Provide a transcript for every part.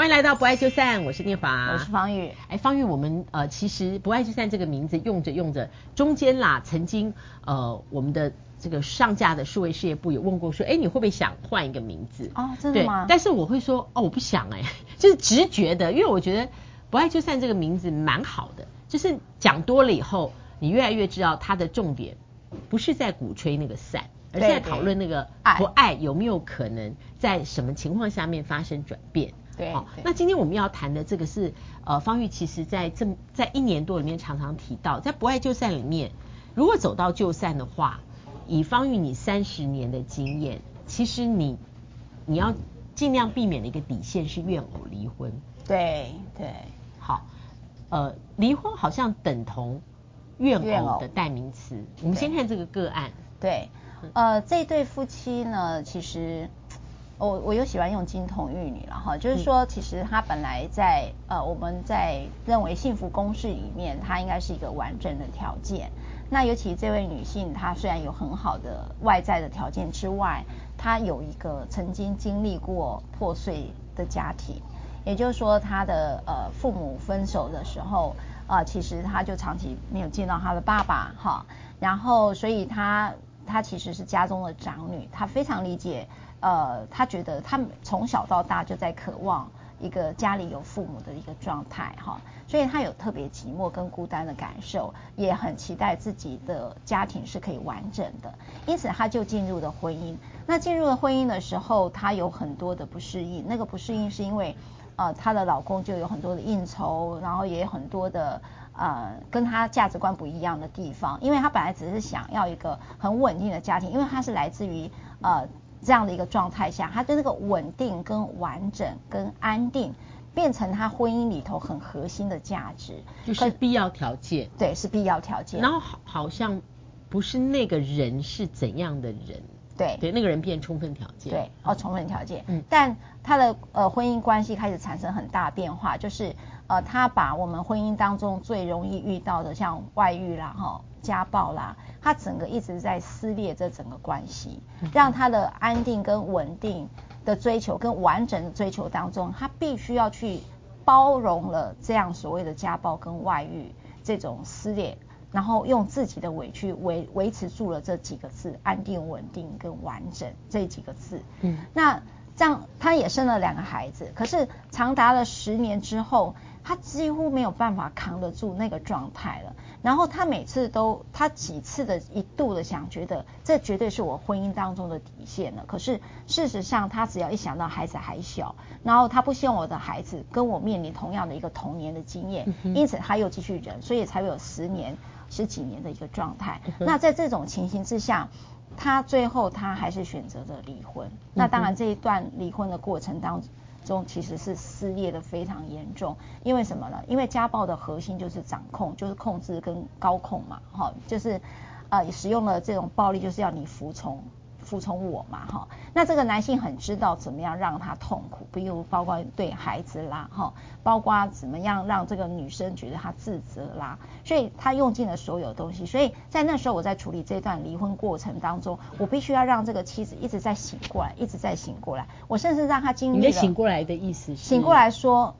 欢迎来到不爱就散，我是念华，我是方宇。哎，方宇，我们呃其实不爱就散这个名字用着用着，中间啦，曾经呃我们的这个上架的数位事业部有问过说，哎，你会不会想换一个名字？哦，真的吗？但是我会说，哦，我不想哎，就是直觉的，因为我觉得不爱就散这个名字蛮好的，就是讲多了以后，你越来越知道它的重点不是在鼓吹那个散。而是在讨论那个不爱有没有可能在什么情况下面发生转变？对，好，那今天我们要谈的这个是呃，方玉其实在这在一年多里面常常提到，在不爱就散里面，如果走到就散的话，以方玉你三十年的经验，其实你你要尽量避免的一个底线是怨偶离婚。对对，好，呃，离婚好像等同怨偶的代名词。我们先看这个个案。对。呃，这对夫妻呢，其实我我又喜欢用金童玉女了哈，就是说，其实她本来在呃，我们在认为幸福公式里面，她应该是一个完整的条件。那尤其这位女性，她虽然有很好的外在的条件之外，她有一个曾经经历过破碎的家庭，也就是说，她的呃父母分手的时候啊，呃，其实她就长期没有见到她的爸爸哈，然后所以她。她其实是家中的长女，她非常理解，呃，她觉得她从小到大就在渴望一个家里有父母的一个状态哈，所以她有特别寂寞跟孤单的感受，也很期待自己的家庭是可以完整的，因此她就进入了婚姻。那进入了婚姻的时候，她有很多的不适应，那个不适应是因为，呃，她的老公就有很多的应酬，然后也有很多的。呃，跟他价值观不一样的地方，因为他本来只是想要一个很稳定的家庭，因为他是来自于呃这样的一个状态下，他的那个稳定跟完整跟安定，变成他婚姻里头很核心的价值，就是必要条件。对，是必要条件。然后好好像不是那个人是怎样的人，对对，那个人变充分条件。对，哦，充分条件。嗯，但他的呃婚姻关系开始产生很大变化，就是。呃，他把我们婚姻当中最容易遇到的，像外遇啦、哈家暴啦，他整个一直在撕裂这整个关系，让他的安定跟稳定的追求跟完整的追求当中，他必须要去包容了这样所谓的家暴跟外遇这种撕裂，然后用自己的委屈维维持住了这几个字：安定、稳定跟完整这几个字。嗯，那这样他也生了两个孩子，可是长达了十年之后。他几乎没有办法扛得住那个状态了，然后他每次都，他几次的一度的想觉得这绝对是我婚姻当中的底线了。可是事实上，他只要一想到孩子还小，然后他不希望我的孩子跟我面临同样的一个童年的经验，因此他又继续忍，所以才会有十年、十几年的一个状态。那在这种情形之下，他最后他还是选择了离婚。那当然这一段离婚的过程当中。其实是撕裂的非常严重，因为什么呢？因为家暴的核心就是掌控，就是控制跟高控嘛，哈，就是啊使用了这种暴力，就是要你服从。服从我嘛，哈，那这个男性很知道怎么样让他痛苦，比如包括对孩子啦，哈，包括怎么样让这个女生觉得他自责啦，所以他用尽了所有东西。所以在那时候我在处理这段离婚过程当中，我必须要让这个妻子一直在醒过来，一直在醒过来。我甚至让他经历了。你的醒过来的意思是？醒过来说，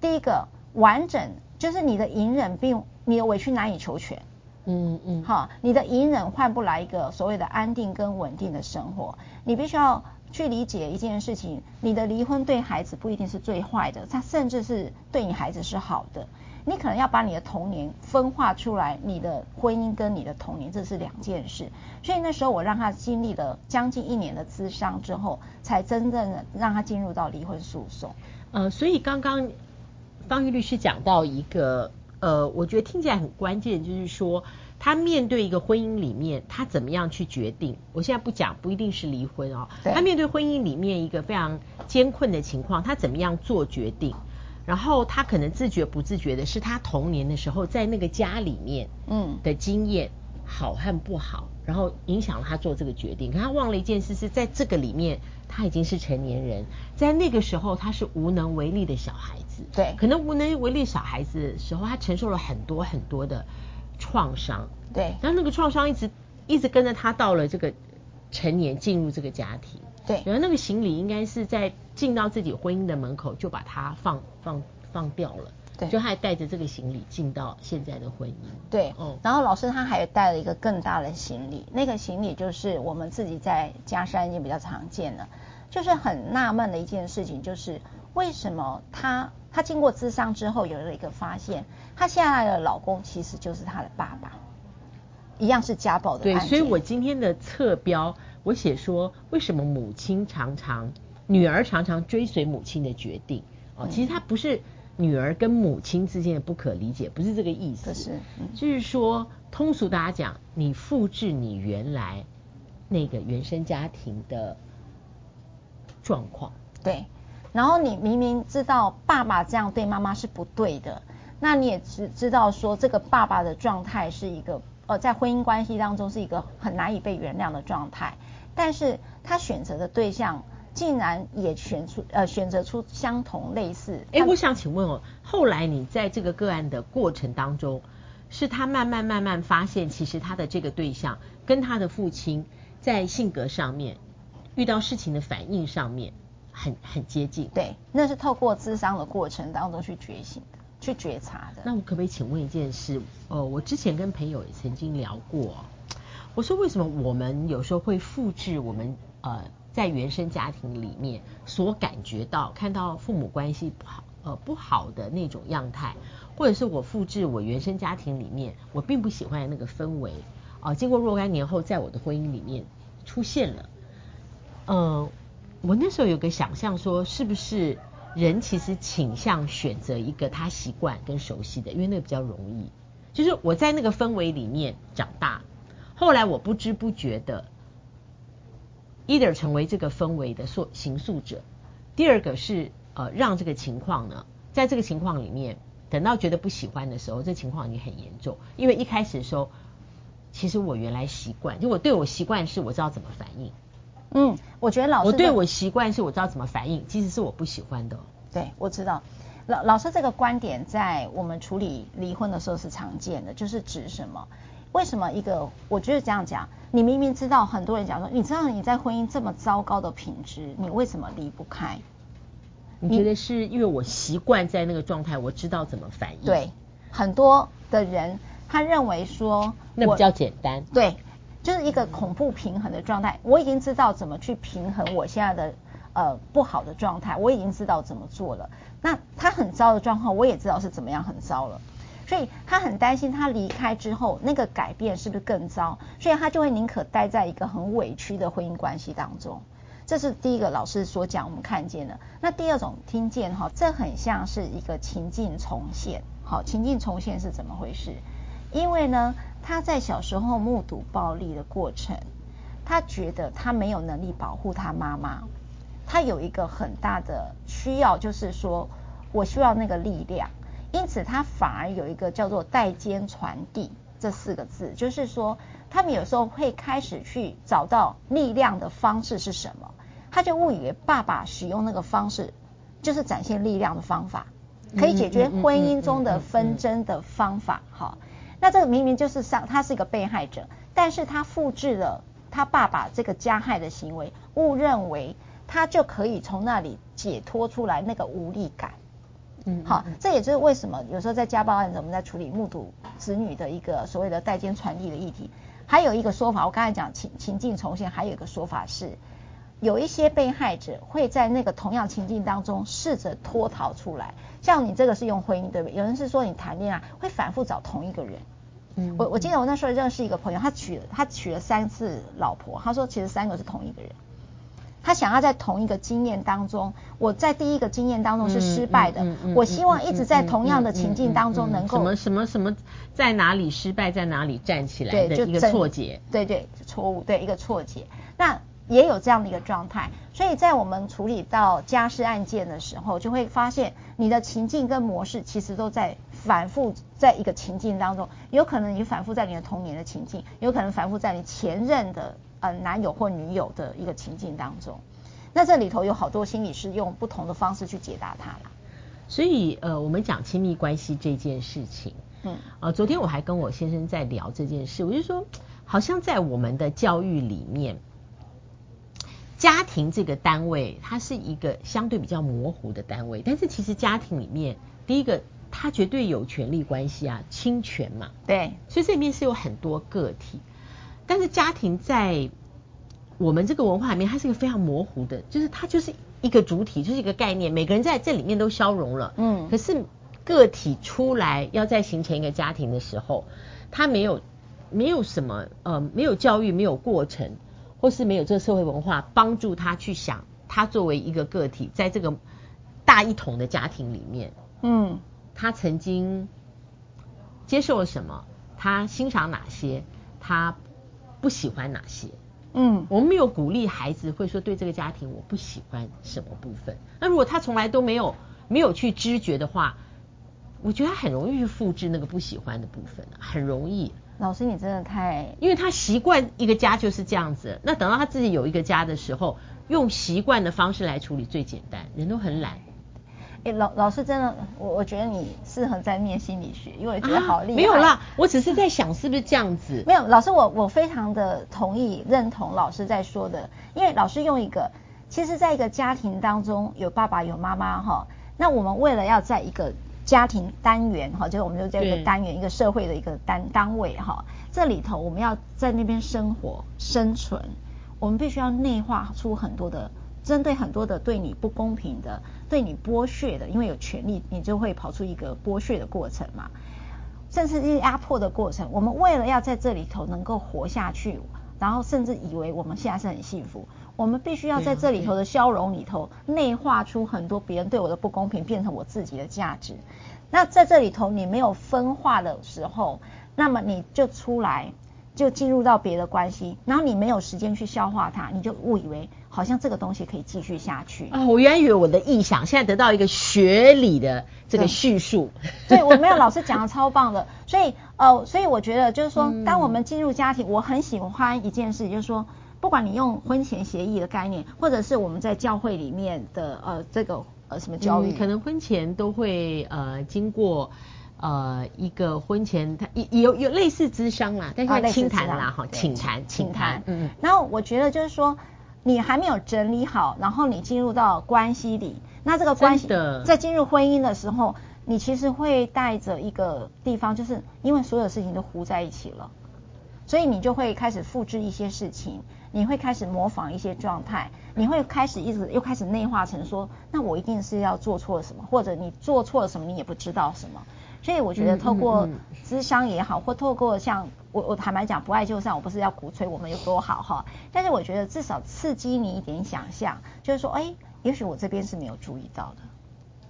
第一个完整就是你的隐忍并你的委屈难以求全。嗯嗯，好，你的隐忍换不来一个所谓的安定跟稳定的生活。你必须要去理解一件事情，你的离婚对孩子不一定是最坏的，他甚至是对你孩子是好的。你可能要把你的童年分化出来，你的婚姻跟你的童年这是两件事。所以那时候我让他经历了将近一年的咨商之后，才真正的让他进入到离婚诉讼。呃，所以刚刚方玉律师讲到一个。呃，我觉得听起来很关键，就是说他面对一个婚姻里面，他怎么样去决定？我现在不讲，不一定是离婚哦。他面对婚姻里面一个非常艰困的情况，他怎么样做决定？然后他可能自觉不自觉的是他童年的时候在那个家里面，嗯，的经验好和不好，然后影响了他做这个决定。可他忘了一件事，是在这个里面他已经是成年人，在那个时候他是无能为力的小孩子。对，可能无能为力小孩子的时候，他承受了很多很多的创伤。对，然后那个创伤一直一直跟着他到了这个成年，进入这个家庭。对，然后那个行李应该是在进到自己婚姻的门口就把它放放放掉了。对，就还带着这个行李进到现在的婚姻。对，嗯。然后老师他还带了一个更大的行李，那个行李就是我们自己在家山已经比较常见的，就是很纳闷的一件事情，就是为什么他他经过咨商之后有了一个发现，她现在的老公其实就是她的爸爸，一样是家暴的。对，所以我今天的侧标我写说，为什么母亲常常女儿常常追随母亲的决定？哦，其实她不是。女儿跟母亲之间的不可理解，不是这个意思。是，嗯、就是说，通俗大家讲，你复制你原来那个原生家庭的状况。对。然后你明明知道爸爸这样对妈妈是不对的，那你也知知道说这个爸爸的状态是一个呃，在婚姻关系当中是一个很难以被原谅的状态，但是他选择的对象。竟然也选出呃选择出相同类似。哎，我想请问哦，后来你在这个个案的过程当中，是他慢慢慢慢发现，其实他的这个对象跟他的父亲在性格上面遇到事情的反应上面很很接近。对，那是透过智商的过程当中去觉醒的，去觉察的。那我可不可以请问一件事？呃，我之前跟朋友也曾经聊过，我说为什么我们有时候会复制我们呃。在原生家庭里面所感觉到、看到父母关系不好、呃不好的那种样态，或者是我复制我原生家庭里面我并不喜欢的那个氛围，啊、经过若干年后在我的婚姻里面出现了。嗯、我那时候有个想象说，是不是人其实倾向选择一个他习惯跟熟悉的，因为那个比较容易。就是我在那个氛围里面长大，后来我不知不觉的。Either 成为这个氛围的塑形塑者，第二个是呃让这个情况呢，在这个情况里面，等到觉得不喜欢的时候，这情况已经很严重。因为一开始的时候，其实我原来习惯，就我对我习惯是我知道怎么反应。嗯，我觉得老师我对我习惯是我知道怎么反应，其实是我不喜欢的。对，我知道。老老师这个观点在我们处理离婚的时候是常见的，就是指什么？为什么一个？我觉得这样讲，你明明知道很多人讲说，你知道你在婚姻这么糟糕的品质，你为什么离不开？你觉得是因为我习惯在那个状态，我知道怎么反应。对，很多的人他认为说，那比较简单。对，就是一个恐怖平衡的状态。我已经知道怎么去平衡我现在的呃不好的状态，我已经知道怎么做了。那他很糟的状况，我也知道是怎么样很糟了。所以他很担心，他离开之后那个改变是不是更糟？所以他就会宁可待在一个很委屈的婚姻关系当中。这是第一个老师所讲，我们看见的。那第二种听见哈，这很像是一个情境重现。好，情境重现是怎么回事？因为呢，他在小时候目睹暴力的过程，他觉得他没有能力保护他妈妈，他有一个很大的需要，就是说我需要那个力量。因此，他反而有一个叫做代间传递这四个字，就是说，他们有时候会开始去找到力量的方式是什么，他就误以为爸爸使用那个方式就是展现力量的方法，可以解决婚姻中的纷争的方法。哈，那这个明明就是上他是一个被害者，但是他复制了他爸爸这个加害的行为，误认为他就可以从那里解脱出来那个无力感。嗯，好，这也就是为什么有时候在家暴案子，我们在处理目睹子女的一个所谓的代间传递的议题。还有一个说法，我刚才讲情情境重现，还有一个说法是，有一些被害者会在那个同样情境当中试着脱逃出来。像你这个是用婚姻对不对？有人是说你谈恋爱会反复找同一个人。嗯，我我记得我那时候认识一个朋友，他娶了他娶了三次老婆，他说其实三个是同一个人。他想要在同一个经验当中，我在第一个经验当中是失败的，我希望一直在同样的情境当中能够什么什么什么在哪里失败，在哪里站起来的一个错觉，对对错误，对一个错觉。那也有这样的一个状态，所以在我们处理到家事案件的时候，就会发现你的情境跟模式其实都在反复在一个情境当中，有可能你反复在你的童年的情境，有可能反复在你前任的。呃，男友或女友的一个情境当中，那这里头有好多心理师用不同的方式去解答它啦。所以，呃，我们讲亲密关系这件事情，嗯，呃，昨天我还跟我先生在聊这件事，我就说，好像在我们的教育里面，家庭这个单位，它是一个相对比较模糊的单位，但是其实家庭里面，第一个，它绝对有权利关系啊，侵权嘛，对，所以这里面是有很多个体，但是家庭在我们这个文化里面，它是一个非常模糊的，就是它就是一个主体，就是一个概念，每个人在这里面都消融了，嗯，可是个体出来要再形成一个家庭的时候，他没有没有什么呃，没有教育，没有过程。或是没有这个社会文化帮助他去想，他作为一个个体，在这个大一统的家庭里面，嗯，他曾经接受了什么？他欣赏哪些？他不喜欢哪些？嗯，我们没有鼓励孩子会说对这个家庭我不喜欢什么部分。那如果他从来都没有没有去知觉的话，我觉得他很容易去复制那个不喜欢的部分，很容易。老师，你真的太……因为他习惯一个家就是这样子，那等到他自己有一个家的时候，用习惯的方式来处理最简单。人都很懒。哎，老老师真的，我我觉得你适合在念心理学，因为我觉得好厉害。啊，没有啦，我只是在想是不是这样子。没有，老师，我我非常的同意认同老师在说的，因为老师用一个，其实在一个家庭当中有爸爸有妈妈哈，那我们为了要在一个。家庭单元哈，就是我们就在一个单元，一个社会的一个单单位哈。这里头我们要在那边生活生存，我们必须要内化出很多的针对很多的对你不公平的、对你剥削的，因为有权利，你就会跑出一个剥削的过程嘛，甚至是压迫的过程。我们为了要在这里头能够活下去，然后甚至以为我们现在是很幸福。我们必须要在这里头的消融里头内化出很多别人对我的不公平，变成我自己的价值。那在这里头你没有分化的时候，那么你就出来就进入到别的关系，然后你没有时间去消化它，你就误以为好像这个东西可以继续下去啊！我原来以为我的臆想，现在得到一个学理的这个叙述。对，对我没有老师讲的超棒的，所以呃，所以我觉得就是说，当我们进入家庭，我很喜欢一件事，就是说。不管你用婚前协议的概念，或者是我们在教会里面的呃这个呃什么教育，嗯，可能婚前都会呃经过呃一个婚前他有有类似咨商啦，但是轻谈啦哈，请谈请谈，嗯嗯。然后我觉得就是说，你还没有整理好，然后你进入到关系里，那这个关系在进入婚姻的时候，你其实会带着一个地方，就是因为所有事情都糊在一起了，所以你就会开始复制一些事情。你会开始模仿一些状态，你会开始一直又开始内化成说，那我一定是要做错了什么，或者你做错了什么，你也不知道什么。所以我觉得透过咨商也好，或透过像我我坦白讲，不爱就散，我不是要鼓吹我们有多好哈，但是我觉得至少刺激你一点想象，就是说，哎，也许我这边是没有注意到的。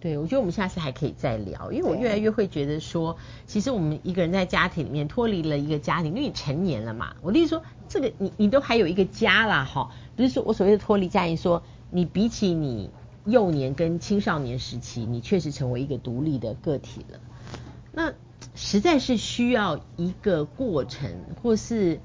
对，我觉得我们下次还可以再聊，因为我越来越会觉得说，其实我们一个人在家庭里面脱离了一个家庭，因为你成年了嘛。我的意思说，这个你你都还有一个家啦，哈，不是说我所谓的脱离家庭，说你比起你幼年跟青少年时期，你确实成为一个独立的个体了。那实在是需要一个过程，或是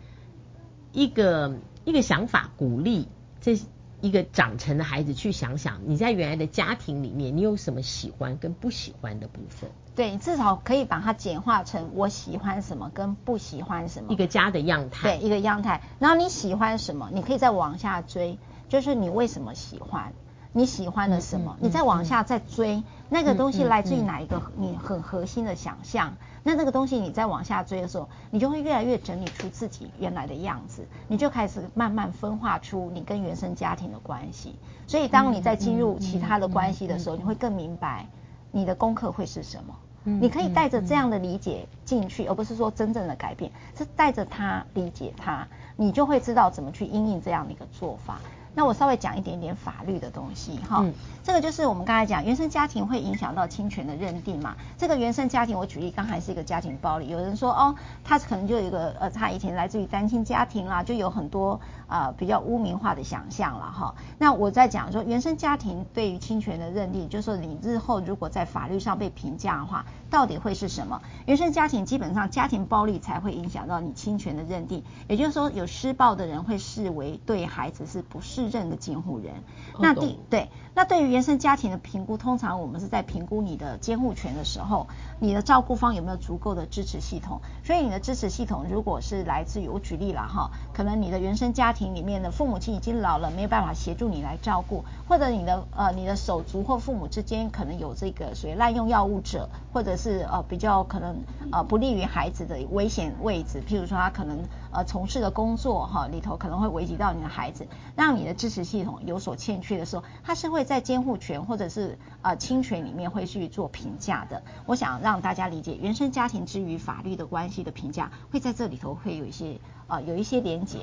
一个一个想法鼓励这。一个长成的孩子去想想，你在原来的家庭里面，你有什么喜欢跟不喜欢的部分？对，至少可以把它简化成我喜欢什么跟不喜欢什么。一个家的样态。对，一个样态。然后你喜欢什么，你可以再往下追，就是你为什么喜欢。你喜欢的什么？你再往下再追，嗯、那个东西来自于哪一个你很核心的想象？那这个东西你再往下追的时候，你就会越来越整理出自己原来的样子，你就开始慢慢分化出你跟原生家庭的关系。所以当你在进入其他的关系的时候，你会更明白你的功课会是什么。你可以带着这样的理解进去，而不是说真正的改变，是带着他理解他，你就会知道怎么去应应这样的一个做法。那我稍微讲一点点法律的东西哈，嗯、这个就是我们刚才讲原生家庭会影响到侵权的认定嘛。这个原生家庭，我举例刚才是一个家庭暴力，有人说哦，他可能就有一个呃，他以前来自于单亲家庭啦，就有很多啊、呃、比较污名化的想象了哈。那我在讲说原生家庭对于侵权的认定，就是说你日后如果在法律上被评价的话，到底会是什么？原生家庭基本上家庭暴力才会影响到你侵权的认定，也就是说有施暴的人会视为对孩子是不适。适任的监护人。那第对，那对于原生家庭的评估，通常我们是在评估你的监护权的时候，你的照顾方有没有足够的支持系统。所以你的支持系统如果是来自于，我举例了哈，可能你的原生家庭里面的父母亲已经老了，没有办法协助你来照顾，或者你的呃你的手足或父母之间可能有这个属于滥用药物者，或者是呃比较可能呃不利于孩子的危险位置，譬如说他可能呃从事的工作哈里头可能会危及到你的孩子，让你的支持系统有所欠缺的时候，他是会在监护权或者是呃亲权里面会去做评价的。我想让大家理解原生家庭之于法律的关系的评价会在这里头会有一些呃有一些连结。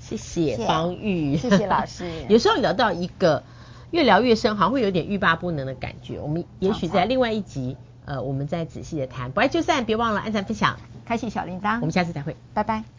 谢谢方玉，谢谢老师。有时候聊到一个越聊越深，好像会有点欲罢不能的感觉。我们也许在另外一集，呃，我们再仔细的谈。不爱就散，别忘了按赞、分享、开启小铃铛。我们下次再会，拜拜。